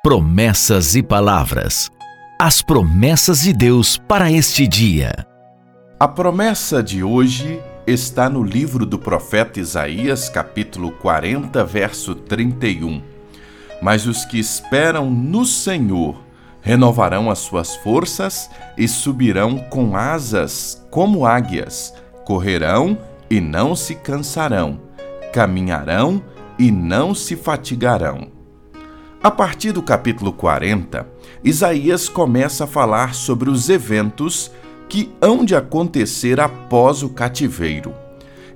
Promessas e palavras. As promessas de Deus para este dia. A promessa de hoje está no livro do profeta Isaías, capítulo 40, verso 31. Mas os que esperam no Senhor renovarão as suas forças e subirão com asas como águias, correrão e não se cansarão, caminharão e não se fatigarão. A partir do capítulo 40, Isaías começa a falar sobre os eventos que hão de acontecer após o cativeiro.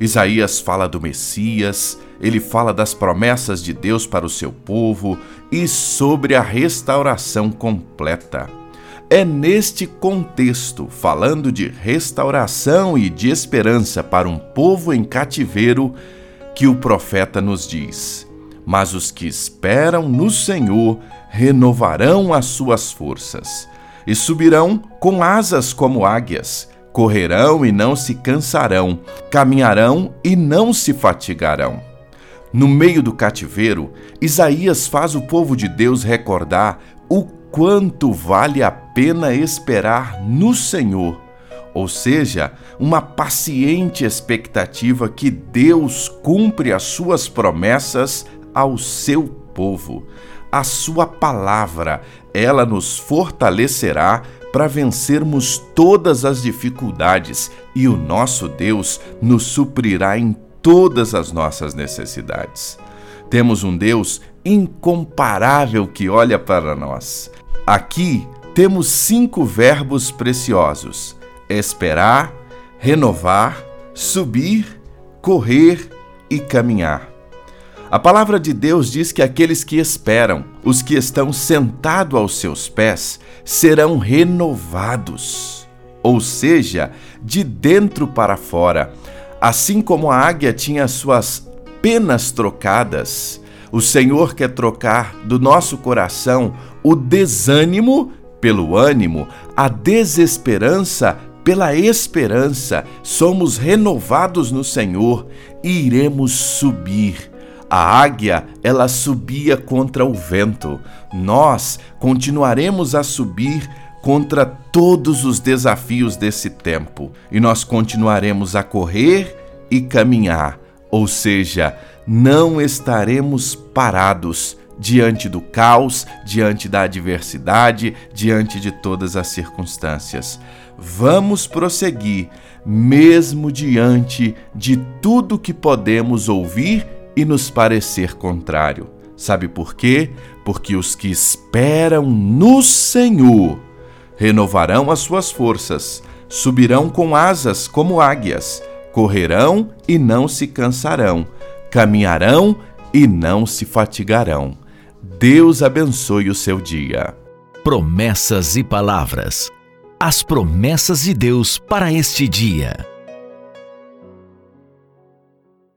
Isaías fala do Messias, ele fala das promessas de Deus para o seu povo e sobre a restauração completa. É neste contexto, falando de restauração e de esperança para um povo em cativeiro, que o profeta nos diz: mas os que esperam no Senhor renovarão as suas forças e subirão com asas como águias, correrão e não se cansarão, caminharão e não se fatigarão. No meio do cativeiro, Isaías faz o povo de Deus recordar o quanto vale a pena esperar no Senhor, ou seja, uma paciente expectativa que Deus cumpre as suas promessas ao seu povo. A sua palavra, ela nos fortalecerá para vencermos todas as dificuldades e o nosso Deus nos suprirá em todas as nossas necessidades. Temos um Deus incomparável que olha para nós. Aqui temos cinco verbos preciosos: esperar, renovar, subir, correr e caminhar. A palavra de Deus diz que aqueles que esperam, os que estão sentados aos seus pés, serão renovados, ou seja, de dentro para fora. Assim como a águia tinha suas penas trocadas, o Senhor quer trocar do nosso coração o desânimo pelo ânimo, a desesperança pela esperança. Somos renovados no Senhor e iremos subir a águia, ela subia contra o vento. Nós continuaremos a subir contra todos os desafios desse tempo e nós continuaremos a correr e caminhar, ou seja, não estaremos parados diante do caos, diante da adversidade, diante de todas as circunstâncias. Vamos prosseguir, mesmo diante de tudo que podemos ouvir e nos parecer contrário. Sabe por quê? Porque os que esperam no Senhor renovarão as suas forças, subirão com asas como águias, correrão e não se cansarão, caminharão e não se fatigarão. Deus abençoe o seu dia. Promessas e palavras. As promessas de Deus para este dia.